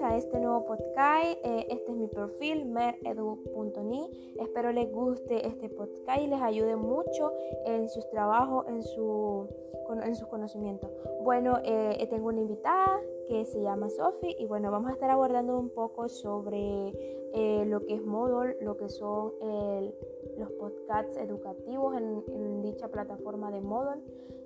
a este nuevo podcast. Eh, este es mi perfil, meredu.ni. Espero les guste este podcast y les ayude mucho en sus trabajos, en, su, en sus conocimientos. Bueno, eh, tengo una invitada que se llama Sophie y bueno, vamos a estar abordando un poco sobre eh, lo que es Moodle, lo que son los podcasts educativos en, dicha plataforma de Moodle.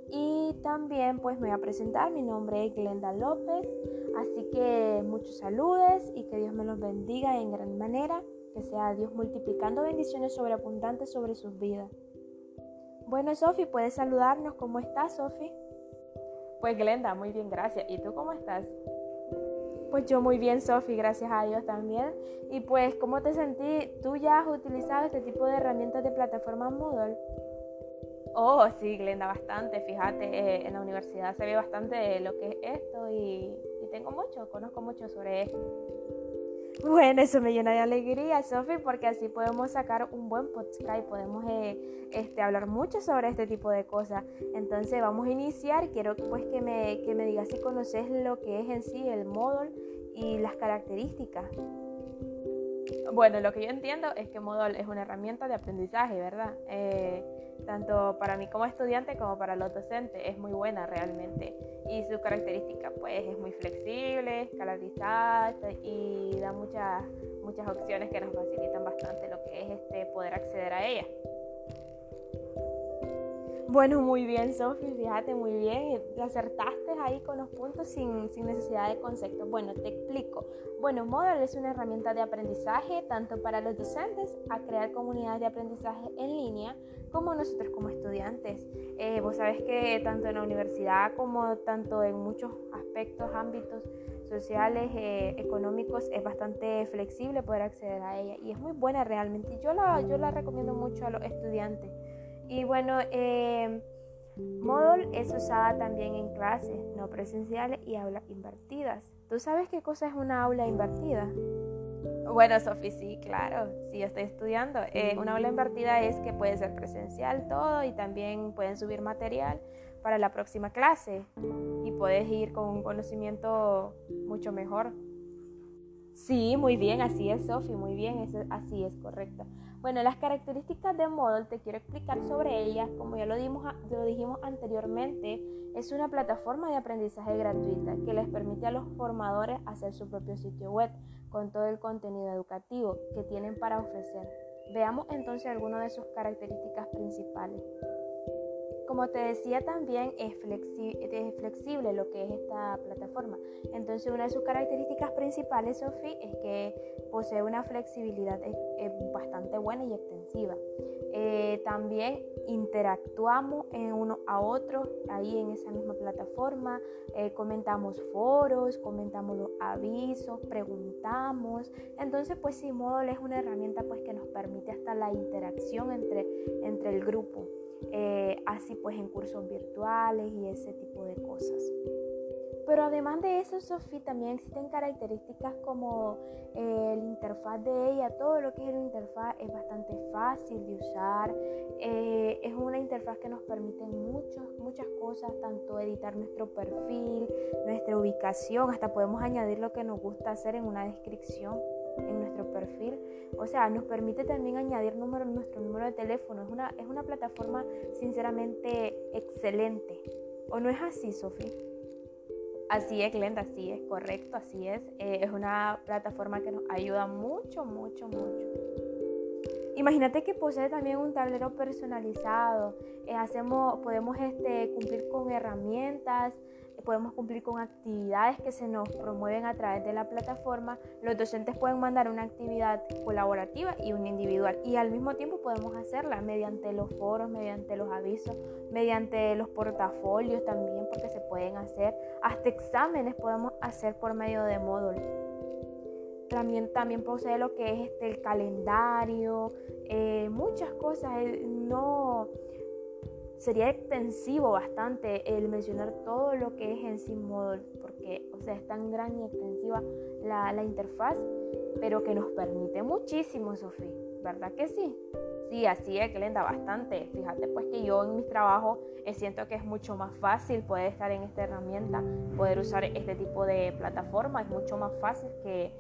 Y también pues me voy a presentar, mi nombre es Glenda López, así que muchos saludos y que Dios me los bendiga en gran manera, que sea Dios multiplicando bendiciones sobreabundantes sobre sus vidas. Bueno, Sofi, ¿puedes saludarnos? ¿Cómo estás, Sofi? Pues Glenda, muy bien, gracias. ¿Y tú cómo estás? Pues yo muy bien, Sofi, gracias a Dios también. Y pues, ¿cómo te sentí? ¿Tú ya has utilizado este tipo de herramientas de plataforma Moodle? Oh, sí, Glenda, bastante. Fíjate, eh, en la universidad se ve bastante de lo que es esto y, tengo mucho, conozco mucho sobre esto. Bueno, eso me llena de alegría, Sofi, porque así podemos sacar un buen podcast y podemos eh, este, hablar mucho sobre este tipo de cosas. Entonces vamos a iniciar. Quiero pues que me, que me digas si conoces lo que es en sí el módulo y las características. Bueno, lo que yo entiendo es que Moodle es una herramienta de aprendizaje, ¿verdad? Eh, tanto para mí como estudiante como para los docentes es muy buena realmente. Y su característica pues es muy flexible, escalarizada y da muchas, muchas opciones que nos facilitan bastante lo que es este poder acceder a ella. Bueno, muy bien, Sofi, fíjate muy bien, acertaste ahí con los puntos sin, sin, necesidad de conceptos. Bueno, te explico. Bueno, Moodle es una herramienta de aprendizaje tanto para los docentes a crear comunidades de aprendizaje en línea como nosotros como estudiantes. Eh, vos sabes que tanto en la universidad como tanto en muchos aspectos, ámbitos sociales, eh, económicos, es bastante flexible poder acceder a ella y es muy buena realmente. Yo la, yo la recomiendo mucho a los estudiantes. Y bueno, eh, Moodle es usada también en clases no presenciales y aulas invertidas. ¿Tú sabes qué cosa es una aula invertida? Bueno, Sofi, sí, claro, sí, estoy estudiando. Eh, una aula invertida es que puede ser presencial todo y también pueden subir material para la próxima clase y puedes ir con un conocimiento mucho mejor. Sí, muy bien, así es, Sofi, muy bien, así es, correcto. Bueno, las características de Moodle te quiero explicar sobre ellas. Como ya lo, lo dijimos anteriormente, es una plataforma de aprendizaje gratuita que les permite a los formadores hacer su propio sitio web con todo el contenido educativo que tienen para ofrecer. Veamos entonces algunas de sus características principales. Como te decía también es, flexible lo que es esta plataforma. Entonces una de sus características principales, Sophie, es que posee una flexibilidad bastante buena y extensiva. Eh, también interactuamos en uno a otro ahí en esa misma plataforma, eh, comentamos foros, comentamos los avisos, preguntamos. Entonces pues sí, Moodle es una herramienta pues que nos permite hasta la interacción entre, entre el grupo. Eh, así pues en cursos virtuales y ese tipo de cosas. Pero además de eso, Sophie, también existen características como eh, el interfaz de ella. Todo lo que es el interfaz es bastante fácil de usar. Eh, es una interfaz que nos permite muchas, muchas cosas, tanto editar nuestro perfil, nuestra ubicación, hasta podemos añadir lo que nos gusta hacer en una descripción en nuestro perfil. O sea, nos permite también añadir número, nuestro número de teléfono. Es una, es una plataforma sinceramente excelente. ¿O no es así, Sofía? Así es, Glenda, así es, correcto, así es. Eh, es una plataforma que nos ayuda mucho, mucho, mucho. Imagínate que posee también un tablero personalizado. Eh, hacemos, podemos este, cumplir con herramientas, podemos cumplir con actividades que se nos promueven a través de la plataforma. Los docentes pueden mandar una actividad colaborativa y una individual y al mismo tiempo podemos hacerla mediante los foros, mediante los avisos, mediante los portafolios también porque se pueden hacer. Hasta exámenes podemos hacer por medio de módulos. También, también posee lo que es este, el calendario, eh, muchas cosas. No, sería extensivo bastante el mencionar todo lo que es en sí Moodle, porque o sea, es tan gran y extensiva la, la interfaz, pero que nos permite muchísimo, Sofía, ¿verdad que sí? Sí, así es, Glenda, bastante. Fíjate pues que yo en mi trabajo eh, siento que es mucho más fácil poder estar en esta herramienta, poder usar este tipo de plataforma, es mucho más fácil que,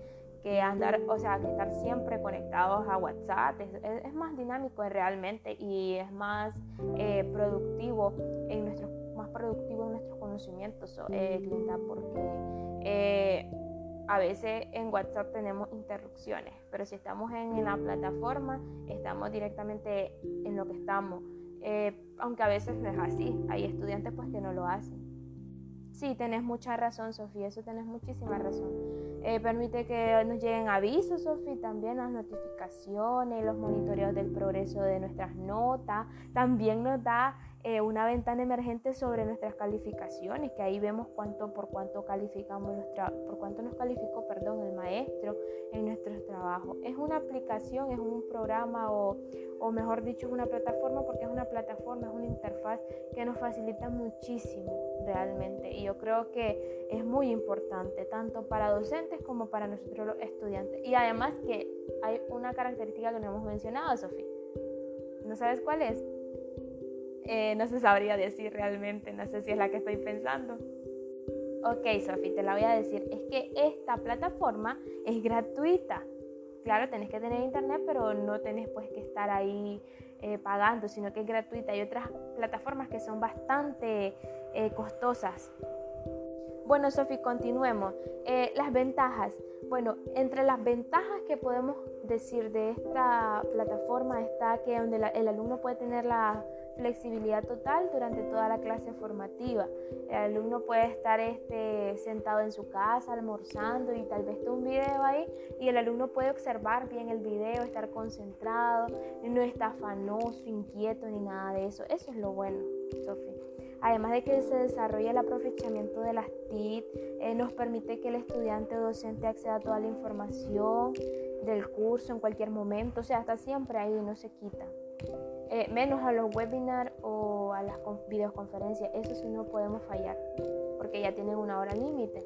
que andar, o sea, que estar siempre conectados a WhatsApp, es, más dinámico realmente y es más eh, productivo en nuestros, más productivo en nuestros conocimientos, eh, porque a veces en WhatsApp tenemos interrupciones, pero si estamos en, la plataforma, estamos directamente en lo que estamos. Eh, aunque a veces no es así, hay estudiantes pues que no lo hacen. Sí, tenés mucha razón, Sofía, eso tenés muchísima razón. Eh, permite que nos lleguen avisos, Sofía, también las notificaciones, los monitoreos del progreso de nuestras notas. También nos da eh, una ventana emergente sobre nuestras calificaciones, que ahí vemos cuánto por cuánto calificamos nuestra, por cuánto nos calificó, perdón, el maestro en nuestros trabajos. Es una aplicación, es un programa o, o mejor dicho, es una plataforma porque es una plataforma, es una interfaz que nos facilita muchísimo realmente y yo creo que es muy importante tanto para docentes como para nosotros los estudiantes. Y además que hay una característica que no hemos mencionado, Sofía. ¿No sabes cuál es? Eh, no se sabría decir realmente, no sé si es la que estoy pensando. Ok, Sofi, te la voy a decir. Es que esta plataforma es gratuita. Claro, tenés que tener internet, pero no tenés pues que estar ahí eh, pagando, sino que es gratuita. Hay otras plataformas que son bastante eh, costosas. Bueno, Sofi, continuemos. las ventajas. Bueno, entre las ventajas que podemos decir de esta plataforma está que donde el alumno puede tener la flexibilidad total durante toda la clase formativa. El alumno puede estar este, sentado en su casa almorzando y tal vez esté un video ahí y el alumno puede observar bien el video, estar concentrado, no está afanoso, inquieto ni nada de eso. Eso es lo bueno, Sofía. Además de que se desarrolla el aprovechamiento de las TIC, eh, nos permite que el estudiante o docente acceda a toda la información del curso en cualquier momento, o sea, está siempre ahí, no se quita. Eh, menos a los webinars o a las videoconferencias, eso sí no podemos fallar, porque ya tienen una hora límite.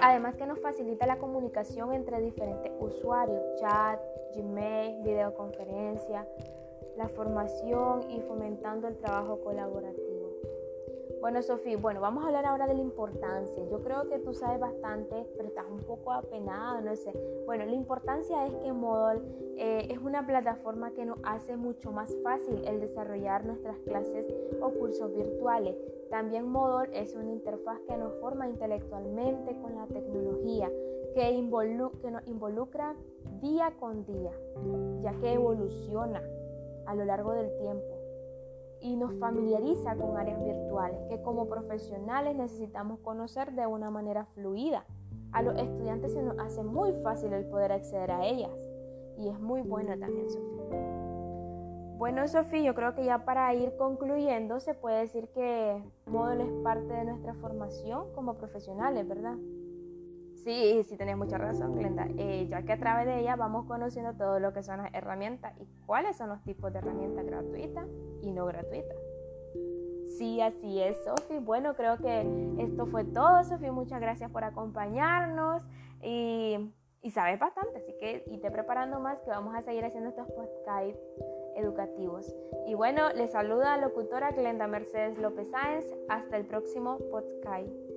Además que nos facilita la comunicación entre diferentes usuarios, chat, Gmail, videoconferencia, la formación y fomentando el trabajo colaborativo. Bueno, Sofía, bueno, vamos a hablar ahora de la importancia. Yo creo que tú sabes bastante, pero estás un poco apenada, no sé. Bueno, la importancia es que Moodle eh, es una plataforma que nos hace mucho más fácil el desarrollar nuestras clases o cursos virtuales. También Moodle es una interfaz que nos forma intelectualmente con la tecnología, que, que nos involucra día con día, ya que evoluciona a lo largo del tiempo y nos familiariza con áreas virtuales que como profesionales necesitamos conocer de una manera fluida. A los estudiantes se nos hace muy fácil el poder acceder a ellas y es muy bueno también, Sofía. Bueno, Sofía, yo creo que ya para ir concluyendo se puede decir que Moodle es parte de nuestra formación como profesionales, ¿verdad? Sí, sí, tenés mucha razón, Glenda, eh, ya que a través de ella vamos conociendo todo lo que son las herramientas y cuáles son los tipos de herramientas gratuitas y no gratuitas. Sí, así es, Sofi. Bueno, creo que esto fue todo, Sofi. Muchas gracias por acompañarnos y, y sabes bastante, así que y te preparando más que vamos a seguir haciendo estos podcasts educativos. Y bueno, les saluda la locutora Glenda Mercedes López Sáenz. Hasta el próximo podcast.